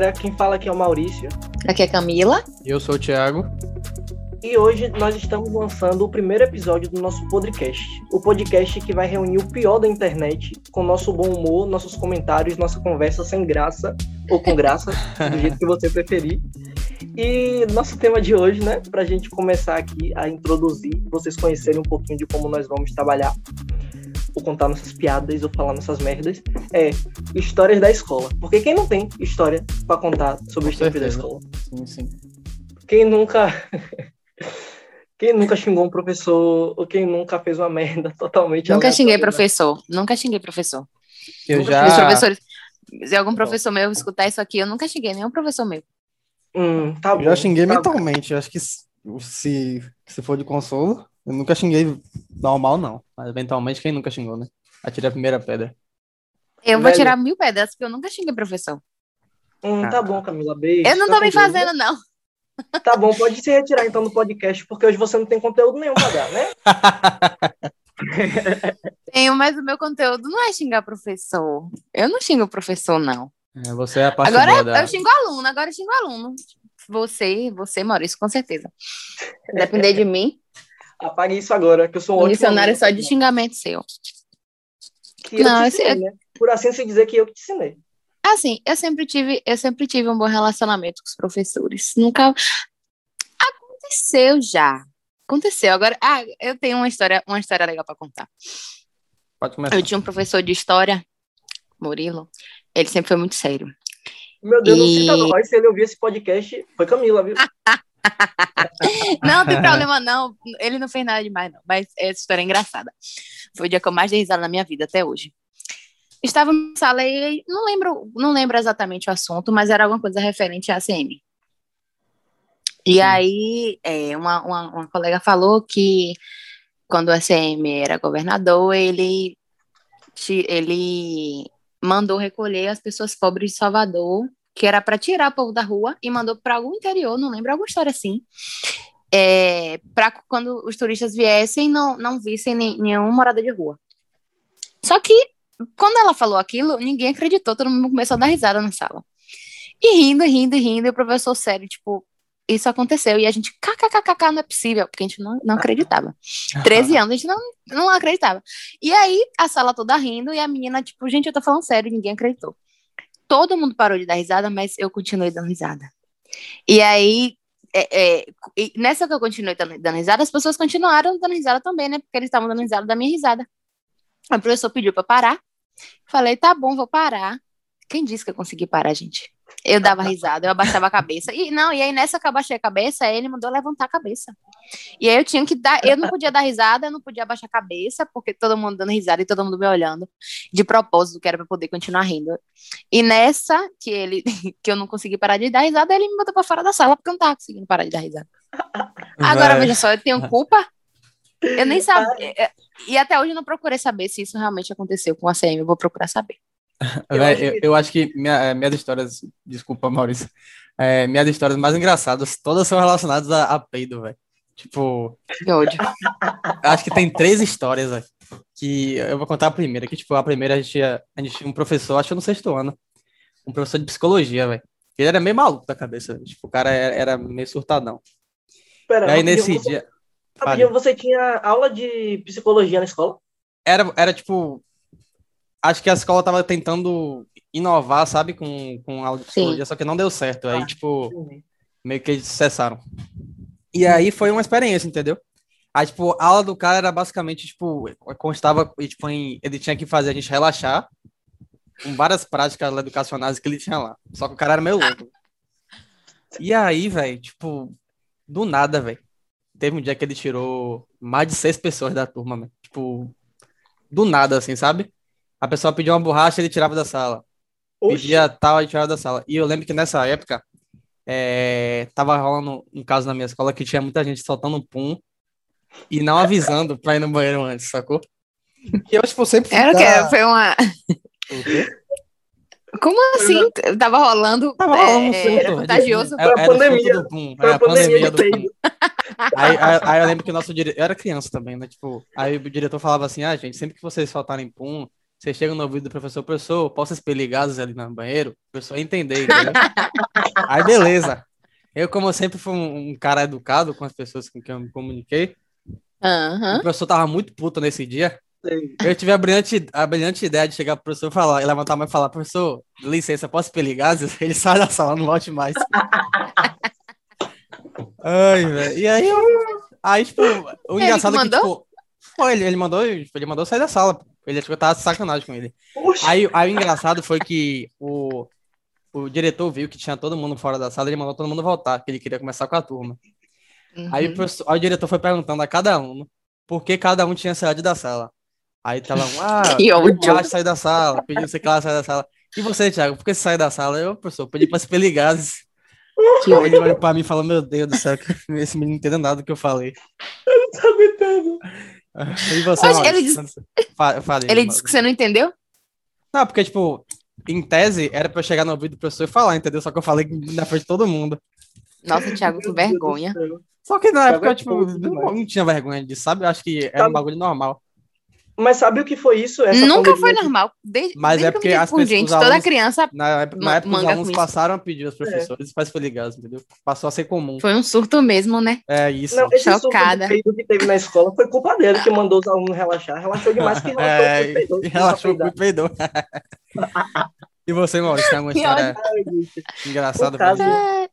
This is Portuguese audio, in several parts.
galera, quem fala aqui é o Maurício. Aqui é Camila. Eu sou o Thiago. E hoje nós estamos lançando o primeiro episódio do nosso podcast. O podcast que vai reunir o pior da internet, com nosso bom humor, nossos comentários, nossa conversa sem graça, ou com graça, do jeito que você preferir. E nosso tema de hoje, né, pra gente começar aqui a introduzir, vocês conhecerem um pouquinho de como nós vamos trabalhar, ou contar nossas piadas, ou falar nossas merdas, é histórias da escola. Porque quem não tem história para contar sobre os tempos da escola? Sim, sim. Quem nunca. Quem nunca xingou um professor ou quem nunca fez uma merda totalmente Nunca xinguei aleatória, professor. Nunca xinguei professor. Eu Nunca já. Os professores. Se algum professor meu escutar isso aqui, eu nunca xinguei nenhum professor meu. Hum, tá Eu bom. já xinguei tá mentalmente. Eu acho que se, se, se for de consolo, eu nunca xinguei normal, não. Mas mentalmente, quem nunca xingou, né? Atirei a primeira pedra. Eu vou Velho. tirar mil pedras, porque eu nunca xinguei professor. Hum, tá bom, Camila. Beijo. Eu não Fica tô me fazendo, não. Tá bom, pode se retirar então do podcast, porque hoje você não tem conteúdo nenhum pra dar, né? Tenho, mas o meu conteúdo não é xingar professor. Eu não xingo professor, não. É, você é a parte Agora boa da... eu xingo aluno, agora eu xingo aluno. Você, você, Maurício, com certeza. Se depender de mim, Apague isso agora, que eu sou um o ótimo dicionário é aluno. só de xingamento seu. Que eu Não, te esse ensinei, né? Por assim se dizer que eu que te ensinei. Assim, eu sempre tive, eu sempre tive um bom relacionamento com os professores. Nunca aconteceu já. Aconteceu. Agora, ah, eu tenho uma história, uma história legal para contar. Pode começar. Eu tinha um professor de história, Murilo. Ele sempre foi muito sério. Meu Deus, não E- cita nós. Se ele ouvir esse podcast, foi Camila, viu? Não tem problema, não. Ele não fez nada demais, não. Mas essa história é engraçada. Foi o dia que eu mais dei risada na minha vida até hoje. Estava na sala e não lembro, não lembro exatamente o assunto, mas era alguma coisa referente à ACM. E Sim. aí, é, uma, uma, uma colega falou que quando o ACM era governador, ele, ele mandou recolher as pessoas pobres de Salvador, que era para tirar o povo da rua, e mandou para algum interior, não lembro, alguma história assim, é, para quando os turistas viessem, não, não vissem nem, nenhum morador de rua. Só que, quando ela falou aquilo, ninguém acreditou, todo mundo começou a dar risada na sala. E rindo, rindo, rindo, e o professor sério, tipo, isso aconteceu. E a gente, kkkk, não é possível, porque a gente não, não acreditava. 13 anos, a gente não, não acreditava. E aí, a sala toda rindo, e a menina, tipo, gente, eu tô falando sério, ninguém acreditou. Todo mundo parou de dar risada, mas eu continuei dando risada. E aí, é, é, nessa que eu continuei dando, dando risada, as pessoas continuaram dando risada também, né? Porque eles estavam dando risada da minha risada. Aí O professor pediu pra parar. Falei, tá bom, vou parar. Quem disse que eu consegui parar, gente? Eu dava risada, eu abaixava a cabeça. E não, e aí nessa que eu abaixei a cabeça, ele mandou levantar a cabeça. E aí eu tinha que dar, eu não podia dar risada, eu não podia abaixar a cabeça, porque todo mundo dando risada e todo mundo me olhando, de propósito, que era pra poder continuar rindo. E nessa que ele que eu não consegui parar de dar risada, ele me botou pra fora da sala, porque eu não tava conseguindo parar de dar risada. Agora, veja só, eu tenho culpa? Eu nem sabia. é, E até hoje eu não procurei saber se isso realmente aconteceu com a CM. Eu vou procurar saber. Eu véi, acho eu, que- eu acho que minha, é, minhas histórias. Desculpa, Maurício. É, minhas histórias mais engraçadas, todas são relacionadas a, a peido, velho. Tipo, Que ódio. acho que tem três histórias, velho. Que eu vou contar a primeira. Que, tipo, a primeira a gente tinha, a gente tinha um professor, acho que no sexto ano. Um professor de psicologia, velho. Ele era meio maluco da cabeça. velho. Tipo, o cara era, era meio surtadão. Pera, E aí, nesse você, dia. rapidinho, você tinha aula de psicologia na escola? era, era tipo. Acho que a escola tava tentando inovar, sabe, com, com aula de psicologia, só que não deu certo. Aí, Ah. tipo, meio que eles cessaram. E aí foi uma experiência, entendeu? Aí, tipo, a aula do cara era basicamente, tipo, constava, e, tipo, em, ele tinha que fazer a gente relaxar com várias práticas educacionais que ele tinha lá. Só que o cara era meio louco. E aí, velho, tipo, do nada, velho. Teve um dia que ele tirou mais de seis pessoas da turma, velho. Tipo, do nada, assim, sabe? A pessoa pediu uma borracha, ele tirava da sala. Oxi, Pedia tal, e tirava da sala. E eu lembro que nessa época, é, tava rolando um caso na minha escola que tinha muita gente soltando pum e não avisando pra ir no banheiro antes, sacou? E eu, tipo, sempre Era o quê? Foi uma. O quê? Como assim? Tava rolando. Tava rolando um é, surto, era contagioso. Era, era pandemia. do pum. Era a pandemia pandemia do do pum. Aí, aí, aí eu lembro que o nosso diretor. Eu era criança também, né? Tipo, aí o diretor falava assim: ah, gente, sempre que vocês faltarem pum, Você chega no ouvido do professor, professor, posso expelir gases ali no banheiro? O professor entender, entendeu? Aí, beleza. Eu, como eu sempre fui um, um cara educado com as pessoas com quem eu me comuniquei, Aham. o professor tava muito puto nesse dia. Sei. Eu tive a brilhante, a brilhante ideia de chegar pro professor e falar, e levantar a mão e falar, professor, licença, posso expelir gases? Ele sai da sala, não volte mais. Ai, velho. E aí, eu, aí, tipo, o Ele engraçado que é que, mandou? tipo, foi, ele, ele mandou, ele mandou sair da sala. Ele achou que eu tava de sacanagem com ele. Aí, aí o engraçado foi que o, o diretor viu que tinha todo mundo fora da sala, ele mandou todo mundo voltar, que ele queria começar com a turma. Aí, o Uhum. professor- aí o diretor foi perguntando a cada um por que cada um tinha saído da sala. Aí tava um, ah, Que ódio. saiu da sala, pediu você que ela sair da sala. E você, Thiago, por que você saiu da sala? Eu, professor, pedi pra se gases. Que Aí ele olhou pra mim e falou, meu Deus do céu, esse menino não entendeu nada do que eu falei. não tá aguentando. E você, Maurício? ele disse- Fa- falei, Ele disse que você não entendeu? Não, porque, tipo, em tese, era pra eu chegar no ouvido do professor e falar, entendeu? Só que eu falei na frente de todo mundo. Nossa, Thiago, do vergonha. Só que na época, eu, tipo, não, demais. não tinha vergonha disso, sabe? Eu acho que era um bagulho normal. Mas sabe o que foi isso? Essa Nunca foi normal. Desde, Mas desde é eu porque as por pessoas- gente, os toda alunos- criança Na época, na época os alunos passaram a pedir aos professores para expelir gases, entendeu? Passou a ser comum. foi um surto mesmo, né? É isso. Não, esse Chocada. peido que teve na escola foi culpa dele, que mandou os alunos relaxar. Relaxou demais que relaxou É, o peidou. e relaxou com o peidou. e você, Maurício, tem alguma história engraçada caso-? É,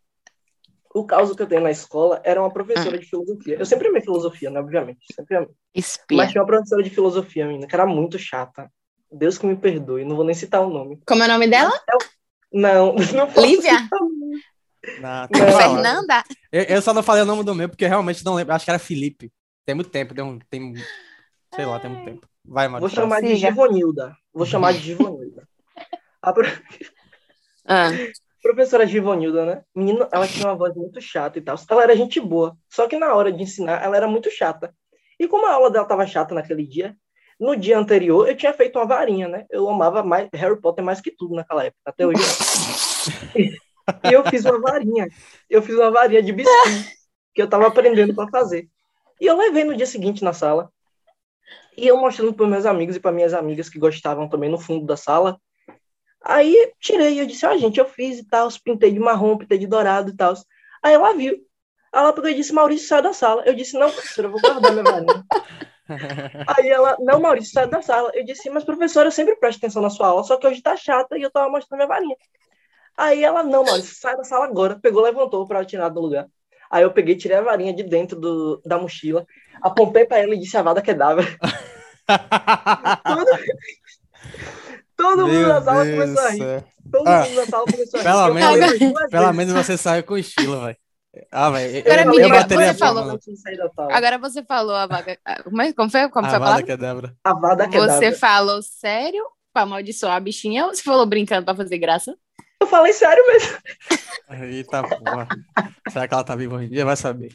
O caso que eu tenho na escola era uma professora de filosofia. Eu sempre amei filosofia, né? Obviamente. Sempre amei. Espia. Mas tinha uma professora de filosofia, menina, que era muito chata. Deus que me perdoe, não vou nem citar o nome. Como é o nome dela? Não, não posso Lívia? citar o nome. Não, Não. Fernanda? Eu, eu só não falei o nome do meu, porque realmente não lembro. Acho que era Felipe. Tem muito tempo, tem, um, tem sei lá, tem muito tempo. Vai, Vou Maurício. chamar de Siga. Givonilda. Vou chamar de Givonilda. A pro- Ah, professora Givonilda, né? Menina, ela tinha uma voz muito chata e tal. Ela era gente boa. Só que na hora de ensinar, ela era muito chata. E como a aula dela tava chata naquele dia, no dia anterior eu tinha feito uma varinha, né? Eu amava mais Harry Potter mais que tudo naquela época. Até hoje. e eu fiz uma varinha. Eu fiz uma varinha de biscoito que eu tava aprendendo para fazer. E eu levei no dia seguinte na sala. E eu mostrando para meus amigos e para minhas amigas que gostavam também no fundo da sala. Aí tirei, eu disse, ó, gente, eu fiz e tal, pintei de marrom, pintei de dourado e tal. Aí ela viu. Ela pegou e disse, Maurício, sai da sala. Eu disse, não, professora, eu vou guardar minha varinha. Aí ela, não, Maurício, sai da sala. Eu disse, mas professora, eu sempre presto atenção na sua aula, só que hoje tá chata e eu tava mostrando minha varinha. Aí ela, não, Maurício, sai da sala agora. Pegou, levantou para tirar do lugar. Aí eu peguei, tirei a varinha de dentro do, da mochila, apontei para ela e disse, Avada Kedavra. Todo, todo mundo na sala começou a rir. Todo Ah, mundo na sala começou a rir. pelo menos- Pelo vezes. menos você saiu com estilo, velho. Ah, velho. Agora eu, me diga, você falou- agora você falou a vaga. ah, Como, é, como foi? Como foi a palavra? Kedavra. Avada Kedavra. Você falou sério pra amaldiçoar a bichinha ou você falou brincando pra fazer graça? Eu falei sério mesmo. Eita porra. Será que ela tá viva hoje em dia? Vai saber.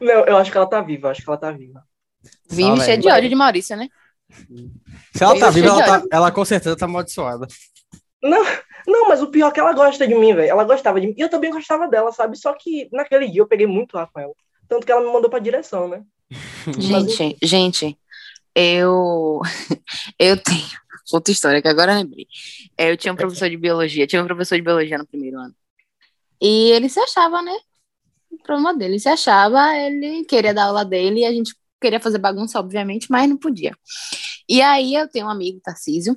Não, eu acho que ela tá viva, eu acho que ela tá viva. Cheio velho. de ódio de Maurício, né? Se ela tá Eu viva, ela, tá, ela com certeza tá amaldiçoada. Não, não, mas o pior é que ela gosta de mim, velho. Ela gostava de mim. E eu também gostava dela, sabe? Só que naquele dia eu peguei muito ar com ela. Tanto que ela me mandou pra direção, né? Gente, gente, eu eu tenho outra história que agora eu lembrei. É, Eu tinha um professor de biologia, tinha um professor de biologia no primeiro ano. E ele se achava, né? O problema dele, ele se achava, ele queria dar aula dele e a gente queria fazer bagunça, obviamente, mas não podia. E aí eu tenho um amigo, Tarcísio,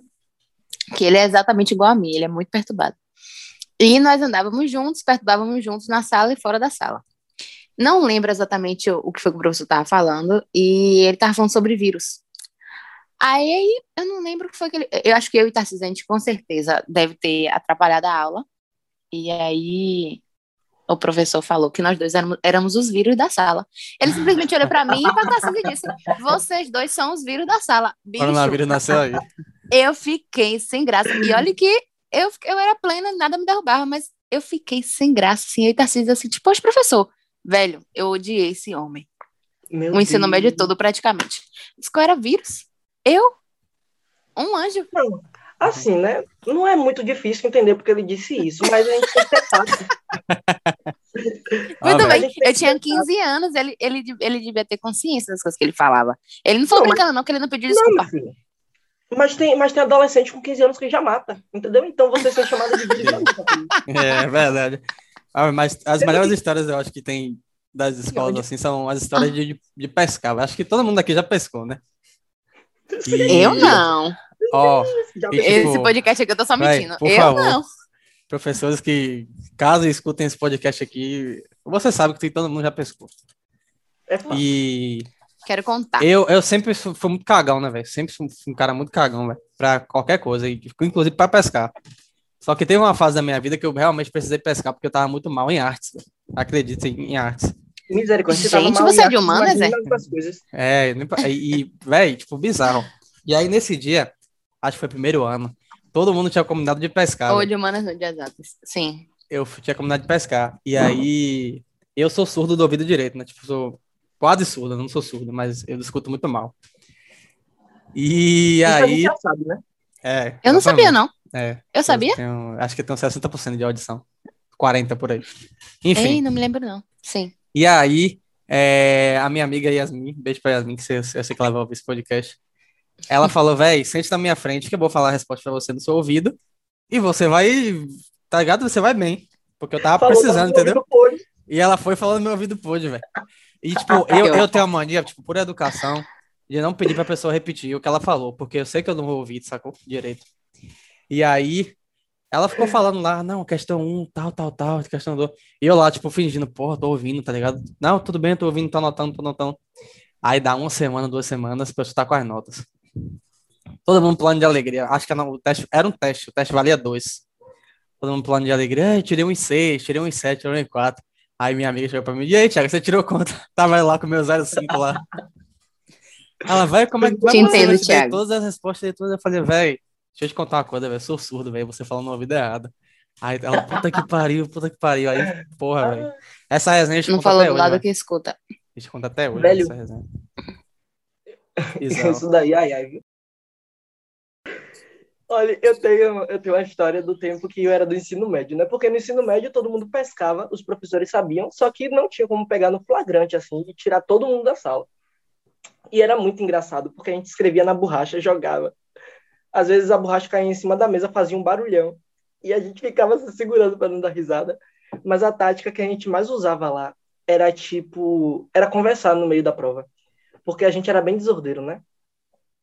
que ele é exatamente igual a mim, ele é muito perturbado. E nós andávamos juntos, perturbávamos juntos na sala e fora da sala. Não lembro exatamente o, que foi que o professor estava falando, e ele estava falando sobre vírus. Aí eu não lembro o que foi que ele. Eu acho que eu e Tarcísio, a gente com certeza deve ter atrapalhado a aula. E aí o professor falou que nós dois éramos, éramos os vírus da sala. Ele simplesmente olhou para mim e para e disse: Vocês dois são os vírus da sala. Bicho, Coronavírus nasceu aí. eu fiquei sem graça. E olha que eu, eu era plena, nada me derrubava, mas eu fiquei sem graça, assim. Eu e Tarcísio assim, tipo, poxa, professor, velho, eu odiei esse homem. Meu O ensino Deus. médio todo, praticamente. Isso que eu era vírus. Eu? Um anjo. Não, assim, né? Não é muito difícil entender porque ele disse isso, mas a gente tem que ter. Ah, Muito velho. bem. Eu tinha tentar. 15 anos, ele, ele, ele devia ter consciência das coisas que ele falava. Ele não falou Não, mas- brincando, não, que ele não pediu Não, desculpa. filho. Mas tem, mas tem adolescente com 15 anos que já mata, entendeu? Então você ser chamado de vídeo. É verdade. Ah, mas as melhores histórias eu acho que tem das escolas, assim, são as histórias de, de, de pescar. Eu acho que todo mundo aqui já pescou, né? E- Eu não. Ó, Já E, tipo, Esse podcast aqui eu tô só mentindo. eu favor. não. professores que, caso escutem esse podcast aqui, você sabe que todo mundo já pescou. É fácil. E Quero contar. eu, eu sempre fui fui muito cagão, né, velho? Sempre fui um cara muito cagão, velho, pra qualquer coisa, inclusive pra pescar. Só que teve uma fase da minha vida que eu realmente precisei pescar porque eu tava muito mal em artes. velho. Acredita em, em artes. Misericórdia. Gente, você é de humanas, é? É, e, e, velho, tipo, bizarro. E aí, nesse dia, acho que foi primeiro ano, todo mundo tinha combinado de pescar. Ou de humanas ou de exatas. Sim. eu tinha combinado de pescar. E aí, eu sou surdo do ouvido direito, né? Tipo, sou quase surdo, eu não sou surdo, mas eu escuto muito mal. E Isso a gente aí. já sabe, né? É, Eu não sabia, não. É, Eu sabia? tenho- acho que eu tenho 60% de audição. 40% por aí. Ei, Enfim. não me lembro, não. Sim. E aí, é, a minha amiga Yasmin, beijo pra Yasmin, que você, eu sei que ela vai ouvir esse podcast. Ela falou, véi, sente na minha frente que eu vou falar a resposta pra você no seu ouvido. E você vai, tá ligado? Você vai bem. Porque eu tava Falou, precisando, tava entendeu? E ela foi falando no meu ouvido pôde, velho. E, tipo, eu, eu tenho a mania, tipo, por educação, de não pedir pra pessoa repetir o que ela falou, porque eu sei que eu não vou ouvir, sacou? Direito. E aí, ela ficou falando lá, não, questão 1, tal, tal, tal, questão 2. E eu lá, tipo, fingindo, porra, tô ouvindo, tá ligado? Não, tudo bem, tô ouvindo, tô anotando, tô anotando. Aí dá uma semana, duas semanas, a pessoa tá com as notas. Todo mundo plano de alegria. Acho que não, o teste era um teste, o teste valia dois. Todo mundo plano de alegria, "Ai, tirei um em seis, tirei um em sete, tirei um em quatro. Aí minha amiga chegou pra mim, e aí, Thiago, você tirou conta? Tava lá com o meu 05 lá. Ela, vai, como é que é Te você entendo, vai Thiago. todas as respostas e todas? Eu falei, velho, deixa eu te contar uma coisa, velho, sou surdo, velho, você falando no ouvido errado. Aí ela, puta que pariu, puta que pariu. Aí, porra, velho. Essa resenha a gente Não falou do lado velho. que escuta. A gente conta até hoje Velho. essa resenha. Bizarro. Isso daí, ai, ai, viu? Olha, eu tenho, eu tenho uma história do tempo que eu era do ensino médio, né? Porque no ensino médio todo mundo pescava, os professores sabiam, só que não tinha como pegar no flagrante, assim, e tirar todo mundo da sala. E era muito engraçado, porque a gente escrevia na borracha, jogava. Às vezes a borracha caía em cima da mesa, fazia um barulhão, e a gente ficava se segurando para não dar risada. Mas a tática que a gente mais usava lá era tipo, era conversar no meio da prova. Porque a gente era bem desordeiro, né?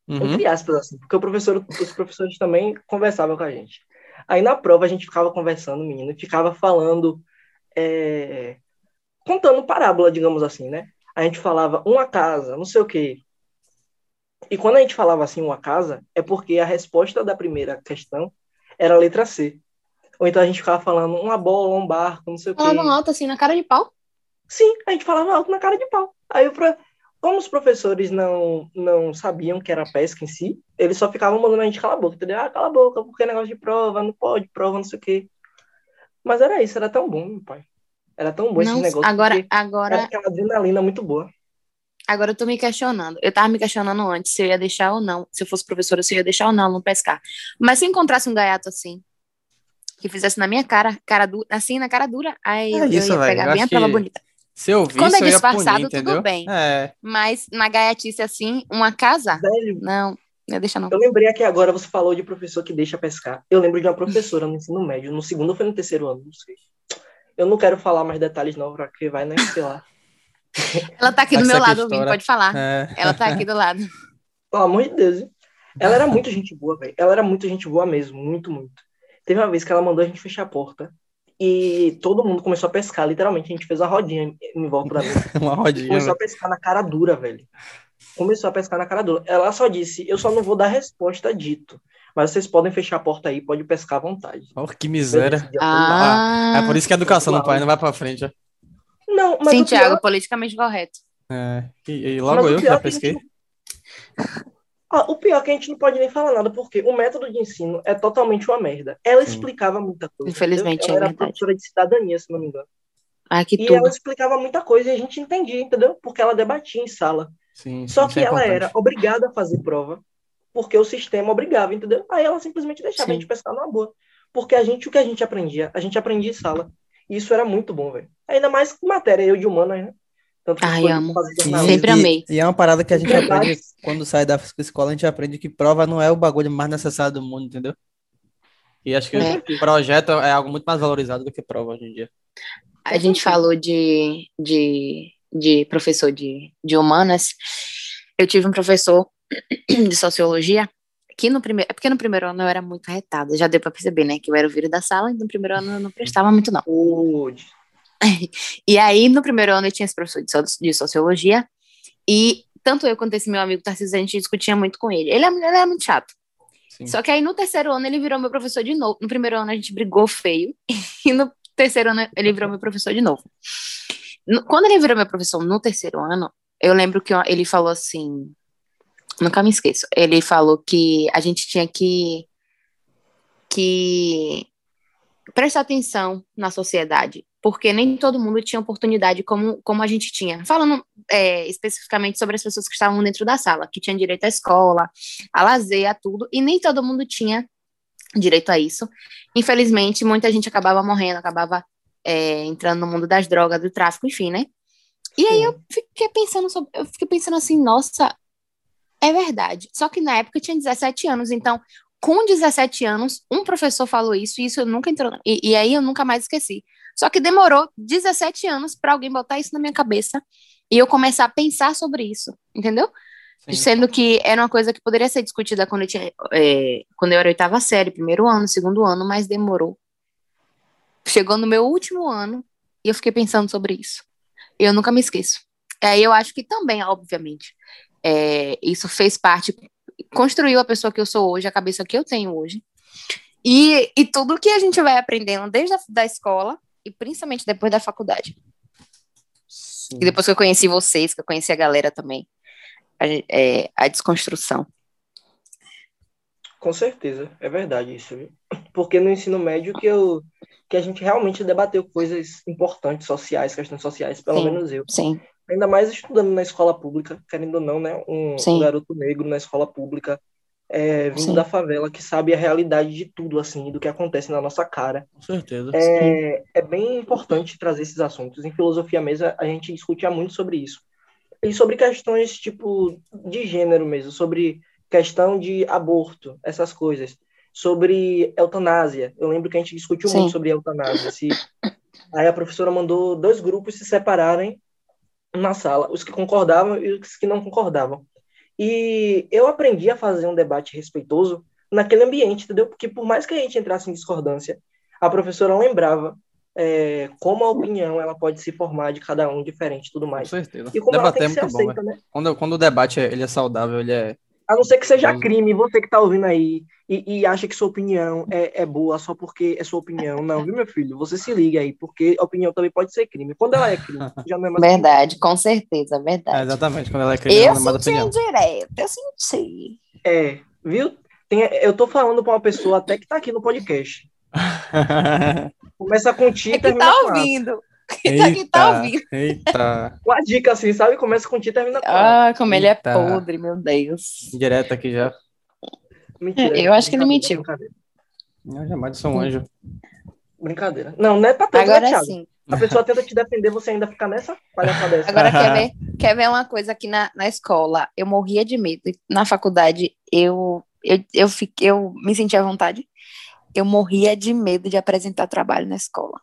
Uhum. Entre aspas, assim, porque o professor, os professores também conversavam com a gente. Aí na prova a gente ficava conversando, menino, e ficava falando, é, contando parábola, digamos assim, né? A gente falava uma casa, não sei o quê. E quando a gente falava assim, uma casa, é porque a resposta da primeira questão era a letra C. Ou então a gente ficava falando uma bola, um barco, não sei o quê. Falava alto assim, na cara de pau. Sim, a gente falava alto na cara de pau. Aí, o como os professores não, não sabiam que era pesca em si, eles só ficavam mandando a gente calar a boca, entendeu? Ah, cala a boca, porque é negócio de prova, não pode, prova, não sei o quê. Mas era isso, era tão bom, meu pai. Era tão bom esse Não, negócio. agora, porque Era agora, aquela adrenalina muito boa. agora eu tô me questionando. Eu tava me questionando antes se eu ia deixar ou não. Se eu fosse professora, se eu ia deixar ou não não pescar. Mas se encontrasse um gaiato assim, que fizesse na minha cara, cara dura, assim, na cara dura, aí É eu, isso, ia velho. pegar Eu bem a prova que- bonita. Se eu visse, Quando é eu disfarçado, punir, tudo bem. É. Mas na gaiatice assim, uma casa? Velho, Não, não ia deixar não. eu lembrei aqui agora, você falou de professor que deixa pescar. Eu lembro de uma professora no ensino médio, no segundo ou foi no terceiro ano, não sei. Eu não quero falar mais detalhes não, porque vai, né, sei lá. Ela tá aqui do meu lado ouvindo, pode falar. É. Ela tá aqui do lado. Pelo amor de Deus. hein? Ela era muito gente boa, velho. Ela era muito gente boa mesmo, muito, muito. Teve uma vez que ela mandou a gente fechar a porta e todo mundo começou a pescar, literalmente. A gente fez uma rodinha em volta da mesa. Uma rodinha. Começou a velho. pescar na cara dura, velho. Começou a pescar na cara dura. Ela só disse: Eu só não vou dar resposta dito. Mas vocês podem fechar a porta aí, pode pescar à vontade. Oh, que miséria. Ah, É por isso que a educação no Uau. país não vai pra frente. ó. lá. Não, mas Sim, o pior- Thiago, politicamente correto. É. E, e Mas logo o eu que já é que a gente pesquei. Ah, o pior é que a gente não pode nem falar nada, porque o método de ensino é totalmente uma merda. Ela Sim. explicava muita coisa. Infelizmente, entendeu? Ela é era verdade. professora de cidadania, se não me engano. Ah, que E tudo. ela explicava muita coisa e a gente entendia, entendeu? Porque ela debatia em sala. Sim, Só que é ela importante. era obrigada a fazer prova, porque o sistema obrigava, entendeu? Aí ela simplesmente deixava Sim. a gente pescar numa boa. Porque a gente, o que a gente aprendia? A gente aprendia em sala. E isso era muito bom, velho. Ainda mais com matéria, eu de humanas, né? Tanto Ai, amo. Sempre e, amei. E é uma parada que a gente aprende quando sai da escola, a gente aprende que prova não é o bagulho mais necessário do mundo, entendeu? E acho que É. projeto é algo muito mais valorizado do que prova hoje em dia. A gente falou de, de, de professor de, de humanas. Eu tive um professor de sociologia que no primeiro. É porque no primeiro ano eu era muito retada, já deu pra perceber, né? Que eu era o vírus da sala, e no primeiro ano eu não prestava muito, não. E aí, no primeiro ano, eu tinha esse professor de, so- de sociologia, e tanto eu quanto esse meu amigo Tarcísio, a gente discutia muito com ele. Ele, é- ele era muito chato. Sim. Só que aí, no terceiro ano, ele virou meu professor de novo. No primeiro ano, a gente brigou feio, e no terceiro ano, ele virou meu professor de novo. No- Quando ele virou meu professor no terceiro ano, eu lembro que ele falou assim. Nunca me esqueço. Ele falou que a gente tinha que. que prestar atenção na sociedade, porque nem todo mundo tinha oportunidade como, como a gente tinha. Falando é, especificamente sobre as pessoas que estavam dentro da sala, que tinham direito à escola, a lazer, a tudo, e nem todo mundo tinha direito a isso. Infelizmente, muita gente acabava morrendo, acabava é, entrando no mundo das drogas, do tráfico, enfim, né? E aí eu fiquei pensando sobre, eu fiquei pensando assim, nossa, é verdade. Só que na época eu tinha 17 anos, então com 17 anos, um professor falou isso e isso eu nunca entrou. E, e aí eu nunca mais esqueci. Só que demorou 17 anos para alguém botar isso na minha cabeça e eu começar a pensar sobre isso, entendeu? Sim. Sendo que era uma coisa que poderia ser discutida quando eu, tinha, é, quando eu era oitava série, primeiro ano, segundo ano, mas demorou. Chegou no meu último ano e eu fiquei pensando sobre isso. Eu nunca me esqueço. Aí eu acho que também, obviamente, é, isso fez parte, construiu a pessoa que eu sou hoje, a cabeça que eu tenho hoje. E, e tudo que a gente vai aprendendo desde a da escola e principalmente depois da faculdade. Sim. E depois que eu conheci vocês, que eu conheci a galera também, a, é, a desconstrução. Com certeza, é verdade isso, viu? Porque no ensino médio que eu que a gente realmente debateu coisas importantes sociais, questões sociais, pelo Sim. menos eu. Sim, Ainda mais estudando na escola pública, querendo ou não, né? Um, um garoto negro na escola pública, é, vindo Sim. da favela, que sabe a realidade de tudo, assim, do que acontece na nossa cara. Com certeza. É, é bem importante trazer esses assuntos. Em filosofia mesa, a gente discutia muito sobre isso. E sobre questões, tipo, de gênero mesmo, sobre questão de aborto, essas coisas. Sobre eutanásia. Eu lembro que a gente discutiu Sim. muito sobre eutanásia. Se... Aí a professora mandou dois grupos se separarem na sala, os que concordavam e os que não concordavam. E eu aprendi a fazer um debate respeitoso naquele ambiente, entendeu? Porque por mais que a gente entrasse em discordância, a professora lembrava é, como a opinião ela pode se formar de cada um diferente e tudo Com mais. certeza. E como Debater é muito bom, aceita, velho. né? Quando, quando o debate é- ele é saudável, ele é. A não ser que seja Bom. crime, você que tá ouvindo aí e, e acha que sua opinião é, é boa só porque é sua opinião. Não, viu, meu filho? Você se liga aí, porque a opinião também pode ser crime. Quando ela é crime, já não é mais verdade, com certeza, é, verdade. exatamente, quando ela é criança, eu ela não manda senti opinião. direto, eu senti. É, viu? Tem, eu tô falando pra uma pessoa até que tá aqui no podcast. Começa com ti e É que tá ouvindo. Que tá, que tá ouvindo. Eita, Com a dica assim, sabe? Começa com ti e termina com. Ah, como ele é Eita. podre, meu Deus. direto aqui já. Mentira. Eu acho que ele mentiu. Eu jamais sou um anjo. Brincadeira. Não, não é pra tanto, Agora né, Thiago? sim. A pessoa tenta te defender, você ainda fica nessa palhaçada dessa. Agora quer ver, quer ver uma coisa aqui na, na escola? Eu morria de medo. Na faculdade, eu, eu, eu, fiquei, eu me sentia à vontade. Eu morria de medo de apresentar trabalho na escola.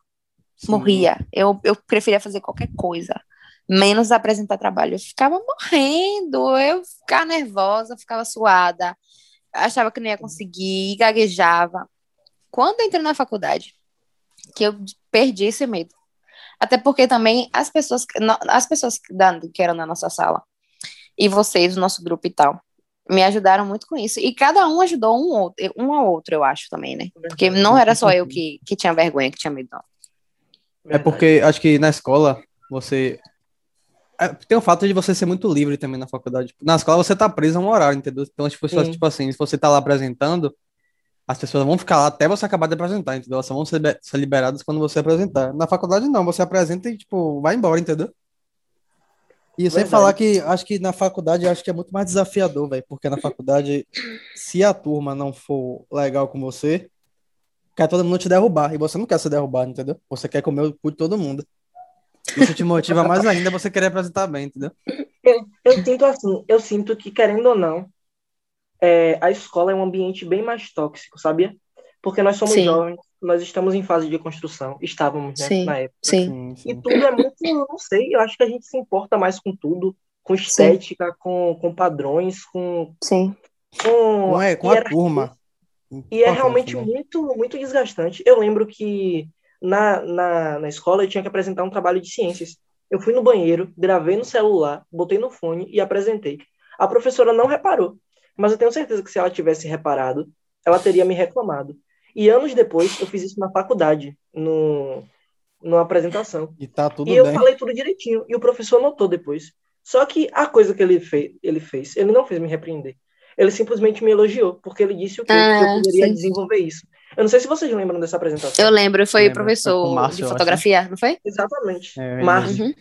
Sim. Morria. Eu, eu preferia fazer qualquer coisa, menos apresentar trabalho. Eu ficava morrendo, eu ficava nervosa, ficava suada, achava que não ia conseguir, gaguejava. Quando eu entrei na faculdade, que eu perdi esse medo. Até porque também as pessoas, as pessoas que eram na nossa sala, e vocês, o nosso grupo e tal, me ajudaram muito com isso. E cada um ajudou um, outro, um ao outro, eu acho também, né? Porque não era só eu que, que tinha vergonha, que tinha medo, não. É porque acho que na escola você. é, Tem o fato de você ser muito livre também na faculdade. Na escola você tá preso a um horário, entendeu? Então, tipo, Sim. tipo assim, se você tá lá apresentando, as pessoas vão ficar lá até você acabar de apresentar, entendeu? Elas só vão ser, ser liberadas quando você apresentar. Na faculdade não, você apresenta e, tipo, vai embora, entendeu? E sem Verdade. falar que acho que na faculdade acho que é muito mais desafiador, velho, porque na faculdade, se a turma não for legal com você, quer todo mundo te derrubar. E você não quer ser derrubado, entendeu? Você quer comer o cu de todo mundo. Isso te motiva mais ainda você querer apresentar bem, entendeu? Eu, eu sinto assim, eu sinto que, querendo ou não, é, a escola é um ambiente bem mais tóxico, sabia? Porque nós somos Sim. jovens, nós estamos em fase de construção, estávamos, né, Sim. na época. Sim. E tudo é muito, não sei, eu acho que a gente se importa mais com tudo, com estética, com, com padrões, com, Sim. com, Com, é, com a turma. E é realmente muito, muito desgastante. Eu lembro que na, na, na escola eu tinha que apresentar um trabalho de ciências. Eu fui no banheiro, gravei no celular, botei no fone e apresentei. A professora não reparou, mas eu tenho certeza que se ela tivesse reparado, ela teria me reclamado. E anos depois eu fiz isso na faculdade, no, numa apresentação. E tá tudo e eu bem. falei tudo direitinho, e o professor notou depois. Só que a coisa que ele, fez, ele fez, ele não fez me repreender. Ele simplesmente me elogiou, porque ele disse o quê? que eu Ah, poderia sim. desenvolver isso. Eu não sei se vocês lembram dessa apresentação. Eu lembro, foi Lembro, o professor foi Márcio, de acho, fotografia, não foi? Exatamente. É, Márcio. Uhum.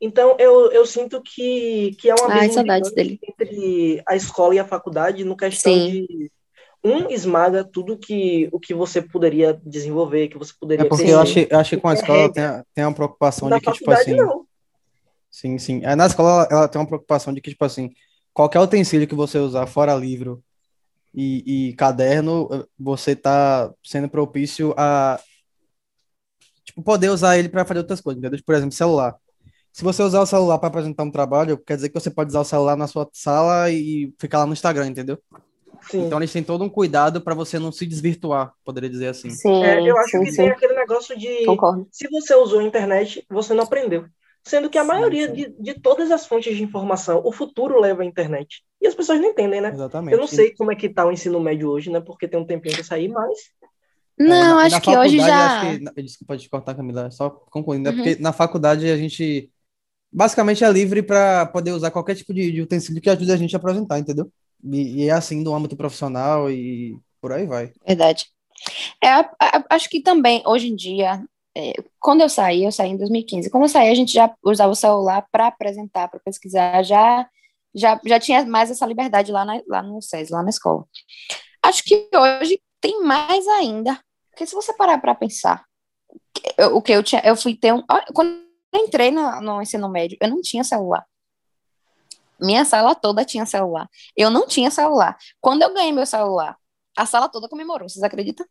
Então, eu, eu sinto que, que é uma Ai, dinâmica dele. entre a escola e a faculdade no questão Sim. de um esmaga tudo que o que você poderia desenvolver, que você É poderia porque crescer. eu acho, eu acho que com a É escola tem, tem uma preocupação Na de que, tipo assim. não. Sim, sim. É, Na escola ela, ela tem uma preocupação de que, tipo assim, qualquer utensílio que você usar, fora livro e, e caderno, você tá sendo propício a tipo, poder usar ele para fazer outras coisas, entendeu? Por exemplo, celular. Se você usar o celular para apresentar um trabalho, quer dizer que você pode usar o celular na sua sala e ficar lá no Instagram, entendeu? Sim. Então eles têm todo um cuidado para você não se desvirtuar, poderia dizer assim. Sim, É, eu acho sim, que sim. tem aquele negócio de Concordo. se você usou a internet, você não aprendeu. Sendo que a Sim, maioria sim. de, de todas as fontes de informação, o futuro leva à internet. E as pessoas não entendem, né? Exatamente. Eu não sei como é que tá o ensino médio hoje, né? Porque tem um tempinho eu saí, mas É, Não, na- acho na que hoje faculdade, já. acho que- na- desculpa te cortar, Camila, só concluindo, é Uhum. porque na faculdade a gente basicamente é livre para poder usar qualquer tipo de, de utensílio que ajude a gente a apresentar, entendeu? E, e é assim no âmbito profissional e por aí vai. Verdade. É, acho que também, hoje em dia, é, quando eu saí, eu saí em 2015. Quando eu saí, a gente já usava o celular para apresentar, para pesquisar, já, já, já tinha mais essa liberdade lá, na, lá no SES, lá na escola. Acho que hoje tem mais ainda, porque se você parar para pensar, o que eu tinha, eu fui ter um. Quando eu entrei no, no ensino médio, eu não tinha celular. Minha sala toda tinha celular. Eu não tinha celular. Quando eu ganhei meu celular, a sala toda comemorou, vocês acreditam?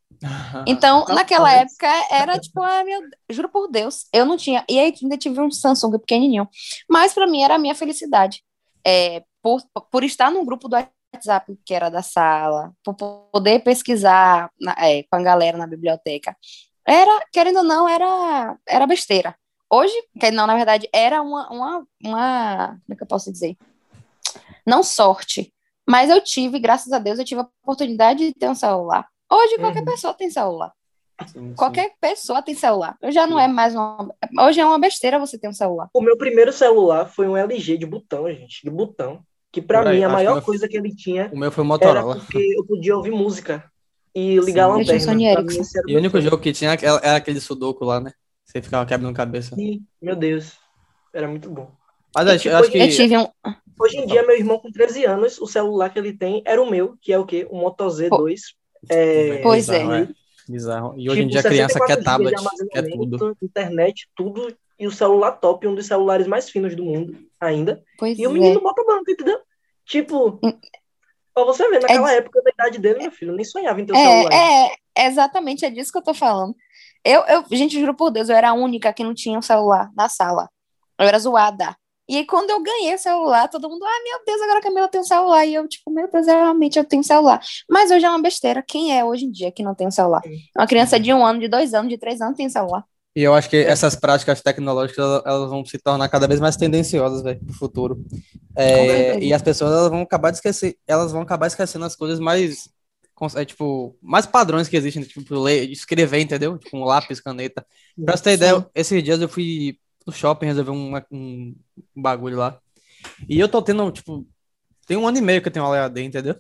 Então, Rapaz. naquela época, era tipo, ah, meu, juro por Deus, eu não tinha. E aí ainda tive um Samsung pequenininho. Mas para mim era a minha felicidade. É, por, por estar num grupo do WhatsApp que era da sala, por poder pesquisar na- é, com a galera na biblioteca. Era, querendo ou não, era, era besteira. Hoje, que não, na verdade, era uma, uma, uma. Como é que eu posso dizer? Não sorte. Mas eu tive, graças a Deus, eu tive a oportunidade de ter um celular. Hoje qualquer Uhum. pessoa tem celular. Sim, sim. Qualquer pessoa tem celular. Eu já não é mais uma. Hoje é uma besteira você ter um celular. o meu primeiro celular foi um LG de botão, gente, de botão. Que pra Peraí, mim a maior que eu- coisa que ele tinha O meu foi o era Motorola. porque eu podia ouvir música e ligar Sim. a Eu lanterna. Mim, era E o único jogo que tinha era era aquele sudoku lá, né? Você ficava quebrando cabeça. Sim, meu Deus. Era muito bom. Mas E, acho, tipo, eu acho que Eu tive um. Hoje em dia, meu irmão com 13 anos, o celular que ele tem era o meu, que é o quê? O Moto Z2. É, Pois é. Bizarro. E hoje em tipo, dia a criança 64 quer tablet, quer tudo. internet, tudo, e o celular top, um dos celulares mais finos do mundo ainda. Pois E o é. menino bota banco, entendeu? Tipo, Hum. pra você ver, naquela É- época da idade dele, meu filho, eu nem sonhava em ter um celular. É, é, é exatamente é disso que eu tô falando. Eu, eu, gente, juro por Deus, eu era a única que não tinha um celular na sala. Eu era zoada. E aí, quando eu ganhei o celular, todo mundo, ah, meu Deus, agora a Camila tem um celular. E eu, tipo, meu Deus, realmente eu tenho celular. Mas hoje é uma besteira. Quem é hoje em dia que não tem um celular? Uma criança de um ano, de dois anos, de três anos tem celular. E eu acho que essas práticas tecnológicas elas, vão se tornar cada vez mais tendenciosas, velho, pro futuro. É, e as pessoas elas vão acabar de esquecer, elas vão acabar esquecendo as coisas mais é, tipo, mais padrões que existem, tipo, ler, escrever, entendeu? Tipo, um lápis, caneta. Pra você ter Sim. ideia, esses dias eu fui no shopping resolver uma- um, um bagulho lá. E eu tô tendo, tipo, tem um ano e meio que eu tenho aula EAD, entendeu?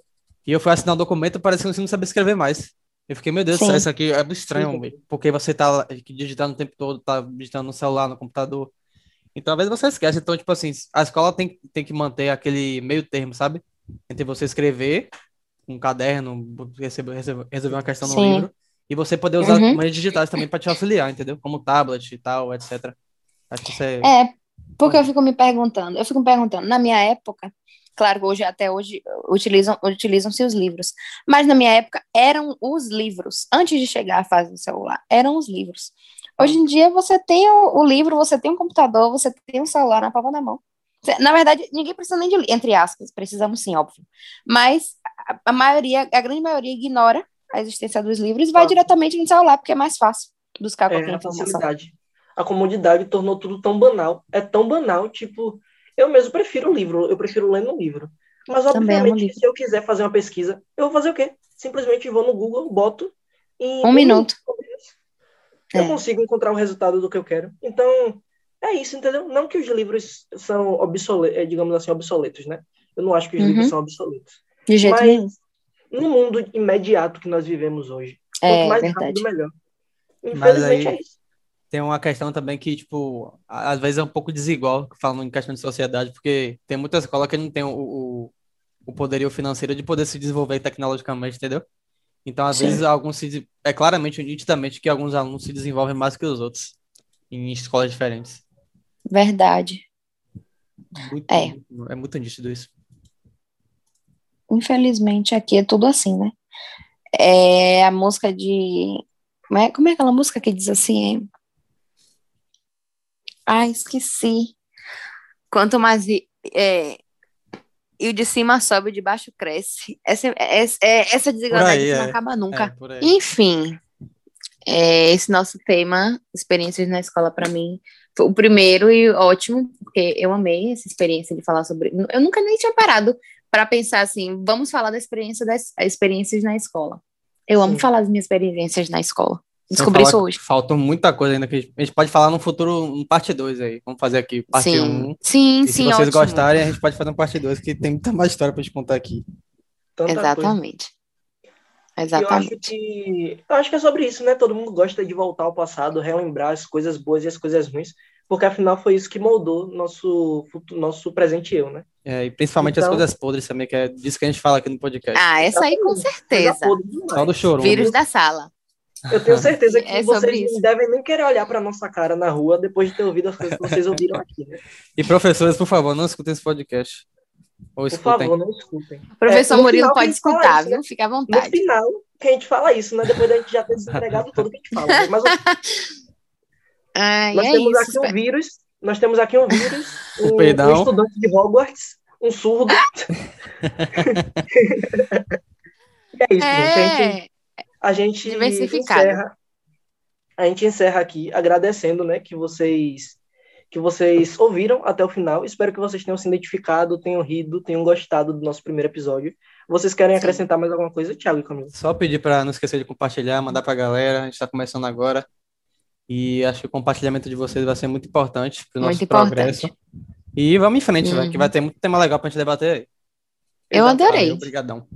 E eu fui assinar o documento, parece que eu não sabia escrever mais. Eu fiquei, meu Deus Sim. isso aqui é estranho, Sim. porque você tá digitando o tempo todo, tá digitando no celular, no computador. Então, às vezes você esquece. Então, tipo assim, a escola tem, tem que manter aquele meio termo, sabe? Entre você escrever um caderno, receber, resolver uma questão no Sim. livro, e você poder usar Uhum. meios digitais também para te auxiliar, entendeu? Como tablet e tal, etc. Acho que isso é. É, porque eu fico me perguntando, eu fico me perguntando, na minha época, claro que hoje, até hoje, utilizam, utilizam-se os livros, mas na minha época eram os livros, antes de chegar à fase do celular, eram os livros. Hoje em dia você tem o, o livro, você tem um computador, você tem um celular na palma da mão. Na verdade, ninguém precisa nem de, entre aspas, precisamos sim, óbvio. Mas a, a maioria, a grande maioria ignora a existência dos livros e vai Ah. diretamente no celular, porque é mais fácil buscar É, qualquer a informação. facilidade. A comodidade tornou tudo tão banal. É tão banal, tipo, eu mesmo prefiro o livro, eu prefiro ler no livro. Mas, obviamente, livro. se eu quiser fazer uma pesquisa, eu vou fazer o quê? Simplesmente vou no Google, boto e Um minuto. eu É. consigo encontrar o resultado do que eu quero. Então, é isso, entendeu? Não que os livros são obsoletos, digamos assim, obsoletos, né? Eu não acho que os Uhum. livros são obsoletos. De jeito Mas nenhum. no mundo imediato que nós vivemos hoje, É quanto mais verdade. rápido, melhor. Infelizmente aí- é isso. Tem uma questão também que, tipo, às vezes é um pouco desigual, falando em questão de sociedade, porque tem muita escola que não tem o, o, o poderio financeiro de poder se desenvolver tecnologicamente, entendeu? Então, às Sim. vezes, alguns se, é claramente, nitidamente, que alguns alunos se desenvolvem mais que os outros em escolas diferentes. Verdade. Muito, É. é muito nítido isso. Infelizmente, aqui é tudo assim, né? É a música de. Como é, como é aquela música que diz assim? Ah, esqueci. Quanto mais. É, e o de cima sobe, o de baixo cresce. Essa, é, é- essa desigualdade aí, não é. acaba nunca. É, por aí. Enfim, é, esse nosso tema, experiências na escola, para mim, foi o primeiro e ótimo, porque eu amei essa experiência de falar sobre. Eu nunca nem tinha parado para pensar assim, vamos falar da experiência das experiências na escola. Eu amo Sim. falar das minhas experiências na escola. Descobri isso hoje. Faltou muita coisa ainda que a gente, pode falar no futuro, um parte 2 aí. Vamos fazer aqui parte 1. sim, Um. sim, E se sim, vocês ótimo. gostarem, a gente pode fazer um parte 2, que tem muita mais história pra gente contar aqui. Tanta coisa. Exatamente. E eu acho Exatamente. que eu acho que é sobre isso, né? Todo mundo gosta de voltar ao passado, relembrar as coisas boas e as coisas ruins, porque afinal foi isso que moldou nosso futuro, nosso presente eu, né? É, e principalmente as Então- coisas podres também, que é disso que a gente fala aqui no podcast. Ah, essa aí com certeza. Só do chorume. Vírus da sala. Eu tenho certeza que É vocês não devem nem querer olhar para nossa cara na rua depois de ter ouvido as coisas que vocês ouviram aqui, né? E professores, por favor, não escutem esse podcast. Ou Por escutem. favor, não escutem. O professor É, no Murilo final pode escutar, isso, né? viu? Fica à No vontade. final, que a gente fala isso, né? Depois da gente já ter se entregado tudo que a gente fala. né? Mas Ai, nós é temos isso. aqui um espero- vírus, nós temos aqui um vírus, um, um estudante de Hogwarts, um surdo. E é isso, gente. A gente, É, a gente encerra, a gente encerra aqui agradecendo, né, que vocês que vocês ouviram até o final. Espero que vocês tenham se identificado, tenham rido, tenham gostado do nosso primeiro episódio. Vocês querem Sim. acrescentar mais alguma coisa, Thiago e Camila? Só pedir para não esquecer de compartilhar, mandar pra galera. A gente tá começando agora. E acho que o compartilhamento de vocês vai ser muito importante pro nosso Muito importante. progresso. E vamos em frente, Uhum. velho, que vai ter muito tema legal pra gente debater aí. Eu adorei. Valeu, Obrigadão.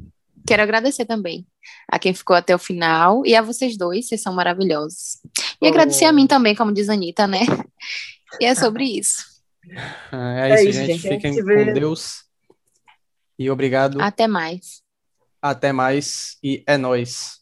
Quero agradecer também a quem ficou até o final e a vocês dois, vocês são maravilhosos. E agradecer a mim também, como diz a Anitta, né? E é sobre isso. É, É isso, isso, gente. gente. Fiquem vê- com Deus. E obrigado. Até mais. Até mais. E é nóis.